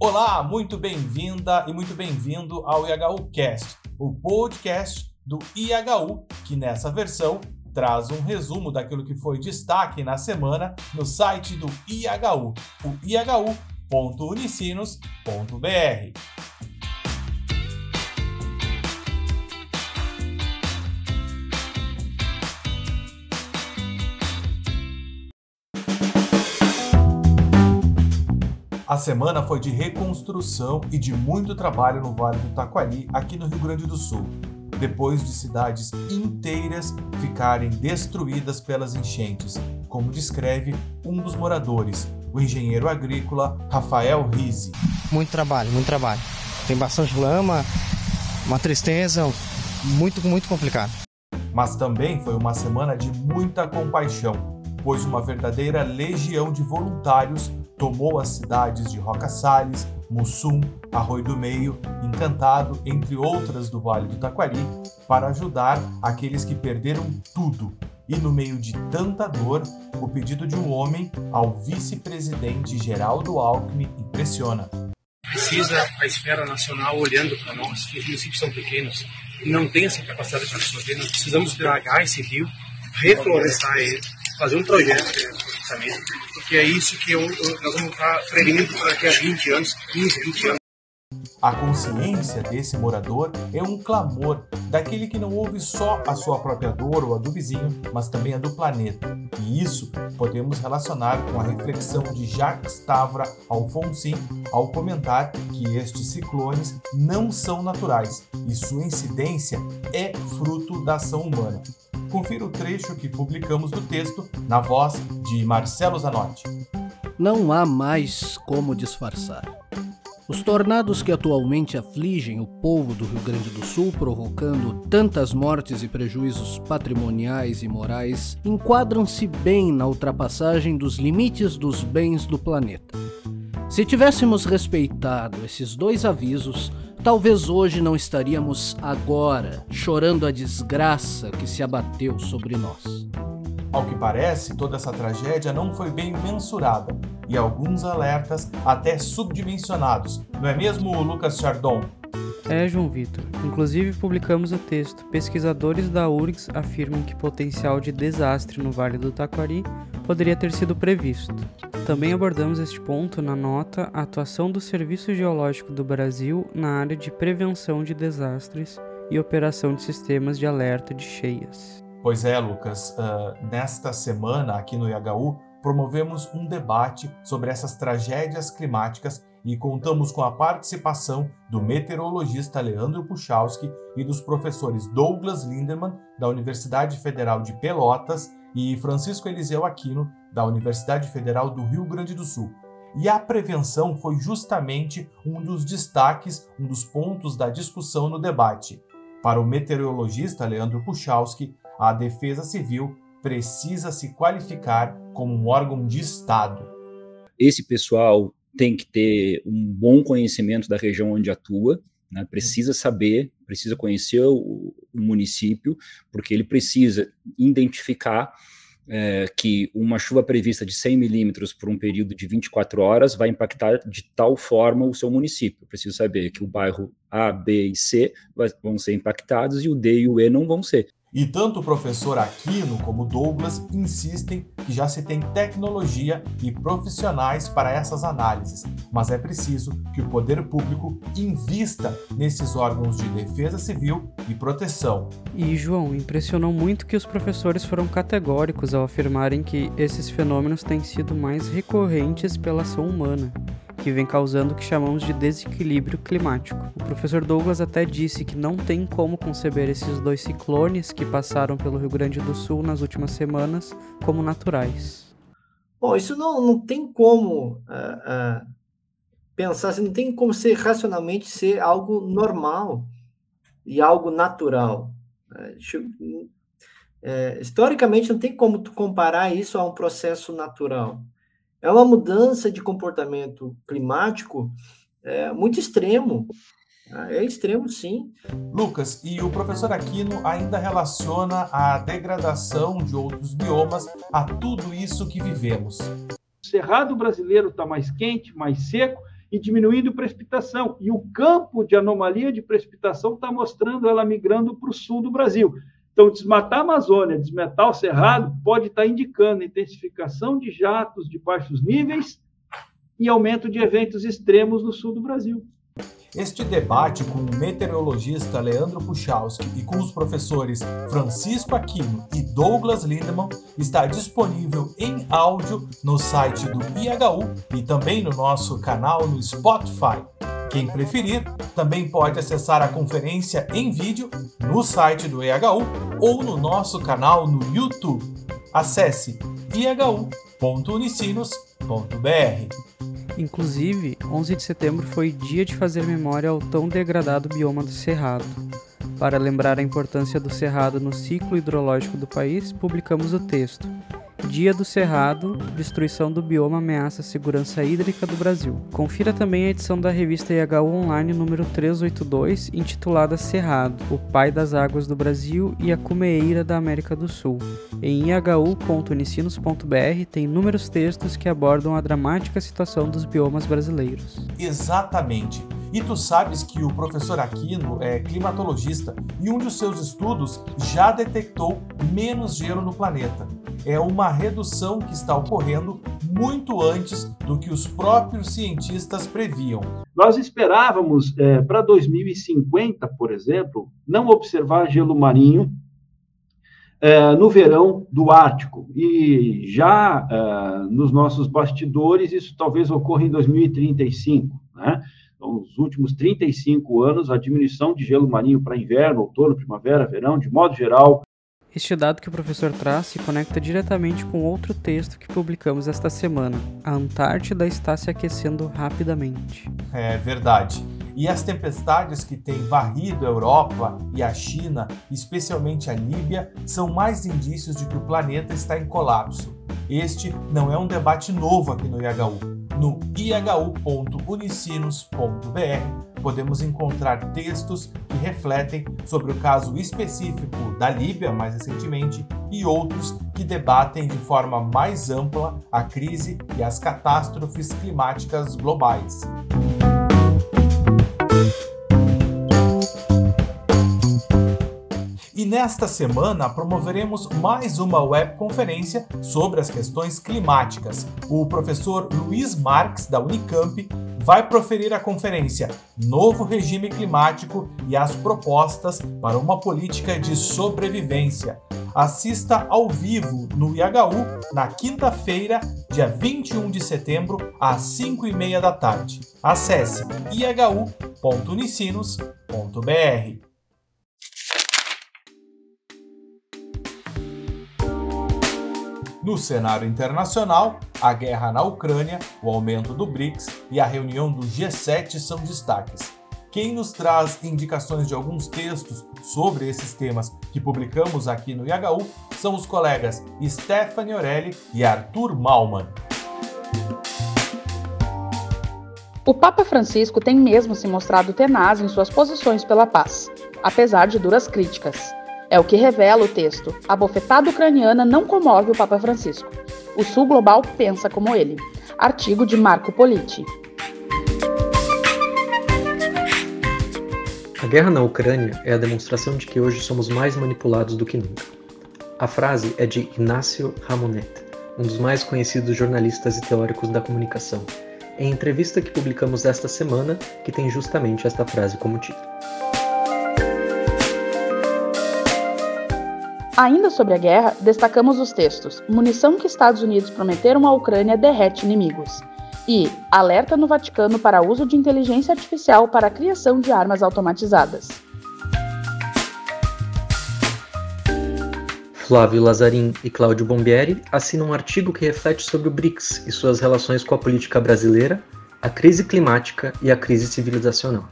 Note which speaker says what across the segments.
Speaker 1: Olá, muito bem-vinda e muito bem-vindo ao IHU Cast, o podcast do IHU, que nessa versão traz um resumo daquilo que foi destaque na semana no site do IHU, o ihu.unicinos.br. semana foi de reconstrução e de muito trabalho no Vale do Taquari, aqui no Rio Grande do Sul, depois de cidades inteiras ficarem destruídas pelas enchentes, como descreve um dos moradores, o engenheiro agrícola Rafael Rizzi.
Speaker 2: Muito trabalho, muito trabalho. Tem bastante lama, uma tristeza, muito, muito complicado.
Speaker 1: Mas também foi uma semana de muita compaixão, pois uma verdadeira legião de voluntários tomou as cidades de Roca Salles, Mussum, Arroio do Meio, Encantado, entre outras do Vale do Taquari, para ajudar aqueles que perderam tudo. E no meio de tanta dor, o pedido de um homem ao vice-presidente Geraldo Alckmin impressiona.
Speaker 3: Precisa a esfera nacional olhando para nós, que os municípios são pequenos e não tem essa capacidade para absorver. Nós precisamos dragar esse rio, reflorestar ele, fazer um projeto reflorestamento, porque é isso que eu, eu, nós vamos estar prevenindo daqui a 20 anos, 15, 20 anos.
Speaker 1: A consciência desse morador é um clamor daquele que não ouve só a sua própria dor ou a do vizinho, mas também a do planeta. E isso podemos relacionar com a reflexão de Jacques Tavra Alfonsin ao comentar que estes ciclones não são naturais e sua incidência é fruto da ação humana. Confira o trecho que publicamos do texto na voz de Marcelo Zanotti.
Speaker 4: Não há mais como disfarçar. Os tornados que atualmente afligem o povo do Rio Grande do Sul, provocando tantas mortes e prejuízos patrimoniais e morais, enquadram-se bem na ultrapassagem dos limites dos bens do planeta. Se tivéssemos respeitado esses dois avisos, talvez hoje não estaríamos agora chorando a desgraça que se abateu sobre nós.
Speaker 1: Ao que parece, toda essa tragédia não foi bem mensurada e alguns alertas até subdimensionados, não é mesmo, Lucas Chardon?
Speaker 5: É, João Vitor. Inclusive publicamos o texto. Pesquisadores da URGS afirmam que potencial de desastre no Vale do Taquari poderia ter sido previsto. Também abordamos este ponto na nota a atuação do Serviço Geológico do Brasil na área de prevenção de desastres e operação de sistemas de alerta de cheias.
Speaker 1: Pois é, Lucas. Uh, nesta semana, aqui no IHU, promovemos um debate sobre essas tragédias climáticas e contamos com a participação do meteorologista Leandro Puchalski e dos professores Douglas Lindemann, da Universidade Federal de Pelotas, e Francisco Eliseu Aquino, da Universidade Federal do Rio Grande do Sul. E a prevenção foi justamente um dos destaques, um dos pontos da discussão no debate. Para o meteorologista Leandro Puchalski, a Defesa Civil precisa se qualificar como um órgão de Estado.
Speaker 6: Esse pessoal tem que ter um bom conhecimento da região onde atua, né? precisa saber, precisa conhecer o, o, município, porque ele precisa identificar é, que uma chuva prevista de 100 milímetros por um período de 24 horas vai impactar de tal forma o seu município. Preciso saber que o bairro A, B e C vão ser impactados e o D e o E não vão ser.
Speaker 1: E tanto o professor Aquino como Douglas insistem que já se tem tecnologia e profissionais para essas análises, mas é preciso que o poder público invista nesses órgãos de defesa civil e proteção.
Speaker 5: E, João, impressionou muito que os professores foram categóricos ao afirmarem que esses fenômenos têm sido mais recorrentes pela ação humana que vem causando o que chamamos de desequilíbrio climático. O professor Douglas até disse que não tem como conceber esses dois ciclones que passaram pelo Rio Grande do Sul nas últimas semanas como naturais.
Speaker 2: Bom, isso não, não tem como uh, uh, pensar, assim, não tem como ser racionalmente ser algo normal e algo natural. Uh, historicamente, não tem como tu comparar isso a um processo natural. É uma mudança de comportamento climático é, muito extremo. Tá? É extremo, sim.
Speaker 1: Lucas, e o professor Aquino ainda relaciona a degradação de outros biomas a tudo isso que vivemos.
Speaker 7: O cerrado brasileiro está mais quente, mais seco, e diminuindo precipitação. E o campo de anomalia de precipitação está mostrando ela migrando para o sul do Brasil. Então, desmatar a Amazônia, desmatar o Cerrado, pode estar tá indicando intensificação de jatos de baixos níveis e aumento de eventos extremos no sul do Brasil.
Speaker 1: Este debate com o meteorologista Leandro Puchalski e com os professores Francisco Aquino e Douglas Lindemann está disponível em áudio no site do IHU e também no nosso canal no Spotify. Quem preferir, também pode acessar a conferência em vídeo no site do IHU ou no nosso canal no YouTube. Acesse ihu.unicinos.br.
Speaker 5: Inclusive, 11 de setembro foi dia de fazer memória ao tão degradado bioma do Cerrado. Para lembrar a importância do Cerrado no ciclo hidrológico do país, publicamos o texto Dia do Cerrado, destruição do bioma ameaça a segurança hídrica do Brasil. Confira também a edição da revista IHU Online número 382, intitulada Cerrado, o pai das águas do Brasil e a cumeeira da América do Sul. Em ihu.unicinos.br tem inúmeros textos que abordam a dramática situação dos biomas brasileiros.
Speaker 1: Exatamente. E tu sabes que o professor Aquino é climatologista e um de seus estudos já detectou menos gelo no planeta. É uma redução que está ocorrendo muito antes do que os próprios cientistas previam.
Speaker 7: Nós esperávamos é, para 2050, por exemplo, não observar gelo marinho é, no verão do Ártico. E já é, nos nossos bastidores, isso talvez ocorra em 2035. Né? Então, nos últimos 35 anos, a diminuição de gelo marinho para inverno, outono, primavera, verão, de modo geral.
Speaker 5: Este dado que o professor traz se conecta diretamente com outro texto que publicamos esta semana. A Antártida está se aquecendo rapidamente.
Speaker 1: É verdade. E as tempestades que têm varrido a Europa e a China, especialmente a Líbia, são mais indícios de que o planeta está em colapso. Este não é um debate novo aqui no IHU no ihu.unicinos.br podemos encontrar textos que refletem sobre o caso específico da Líbia, mais recentemente, e outros que debatem de forma mais ampla a crise e as catástrofes climáticas globais. Nesta semana promoveremos mais uma webconferência sobre as questões climáticas. O professor Luiz Marques, da Unicamp, vai proferir a conferência Novo Regime Climático e as Propostas para uma Política de Sobrevivência. Assista ao vivo no IHU na quinta-feira, dia 21 de setembro, às 5 e meia da tarde. Acesse ihu.unicinos.br. No cenário internacional, a guerra na Ucrânia, o aumento do BRICS e a reunião do G7 são destaques. Quem nos traz indicações de alguns textos sobre esses temas que publicamos aqui no IHU são os colegas Stephanie Orelli e Arthur Malman.
Speaker 8: O Papa Francisco tem mesmo se mostrado tenaz em suas posições pela paz, apesar de duras críticas. É o que revela o texto. A bofetada ucraniana não comove o Papa Francisco. O Sul Global pensa como ele. Artigo de Marco Politi.
Speaker 9: A guerra na Ucrânia é a demonstração de que hoje somos mais manipulados do que nunca. A frase é de Inácio Ramonet, um dos mais conhecidos jornalistas e teóricos da comunicação, em entrevista que publicamos esta semana, que tem justamente esta frase como título.
Speaker 8: Ainda sobre a guerra, destacamos os textos: Munição que Estados Unidos prometeram à Ucrânia derrete inimigos. E Alerta no Vaticano para uso de inteligência artificial para a criação de armas automatizadas.
Speaker 9: Flávio Lazarin e Cláudio Bombieri assinam um artigo que reflete sobre o BRICS e suas relações com a política brasileira, a crise climática e a crise civilizacional.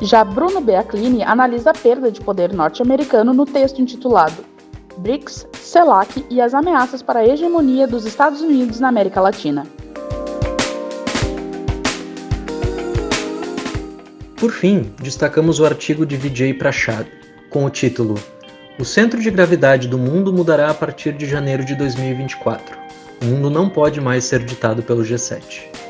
Speaker 8: Já Bruno Beaclini analisa a perda de poder norte-americano no texto intitulado BRICS, CELAC e as ameaças para a hegemonia dos Estados Unidos na América Latina.
Speaker 9: Por fim, destacamos o artigo de Vijay Prashad, com o título O centro de gravidade do mundo mudará a partir de janeiro de 2024. O mundo não pode mais ser ditado pelo G7.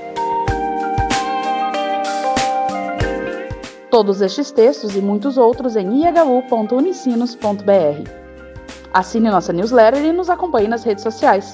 Speaker 8: Todos estes textos e muitos outros em ihu.unicinos.br. Assine nossa newsletter e nos acompanhe nas redes sociais.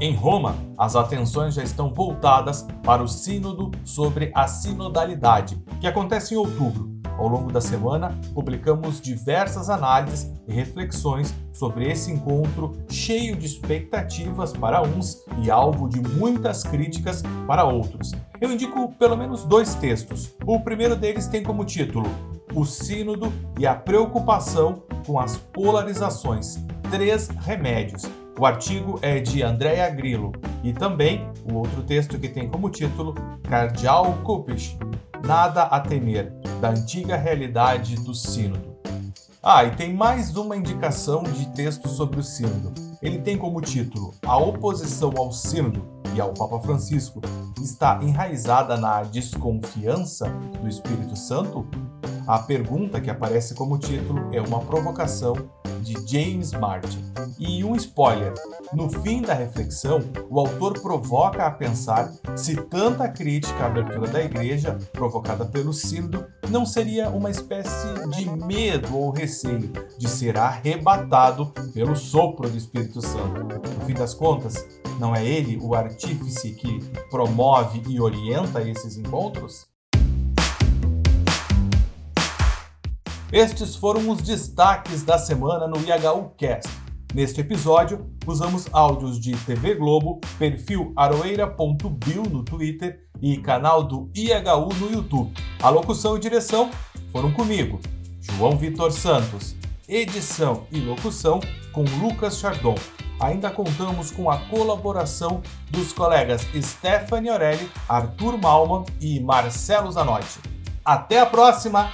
Speaker 1: Em Roma, as atenções já estão voltadas para o Sínodo sobre a Sinodalidade, que acontece em outubro. Ao longo da semana, publicamos diversas análises e reflexões sobre esse encontro cheio de expectativas para uns e alvo de muitas críticas para outros. Eu indico pelo menos dois textos. O primeiro deles tem como título O Sínodo e a Preocupação com as Polarizações Três Remédios o artigo é de Andrea Grillo e também o outro texto que tem como título Cardial Cupish, Nada a Temer, da antiga realidade do Sínodo. Ah, e tem mais uma indicação de texto sobre o Sínodo. Ele tem como título A oposição ao Sínodo e ao Papa Francisco está enraizada na desconfiança do Espírito Santo? A pergunta que aparece como título é uma provocação de James Martin. E um spoiler: no fim da reflexão, o autor provoca a pensar se tanta crítica à abertura da igreja, provocada pelo Sínodo, não seria uma espécie de medo ou receio de ser arrebatado pelo sopro do Espírito Santo. No fim das contas, não é ele o artífice que promove e orienta esses encontros? Estes foram os destaques da semana no IHU Cast. Neste episódio, usamos áudios de TV Globo, perfil aroeira.bio no Twitter e canal do IHU no YouTube. A locução e direção foram comigo, João Vitor Santos. Edição e locução com Lucas Chardon. Ainda contamos com a colaboração dos colegas Stephanie Orelli, Arthur Malman e Marcelo Zanotti. Até a próxima!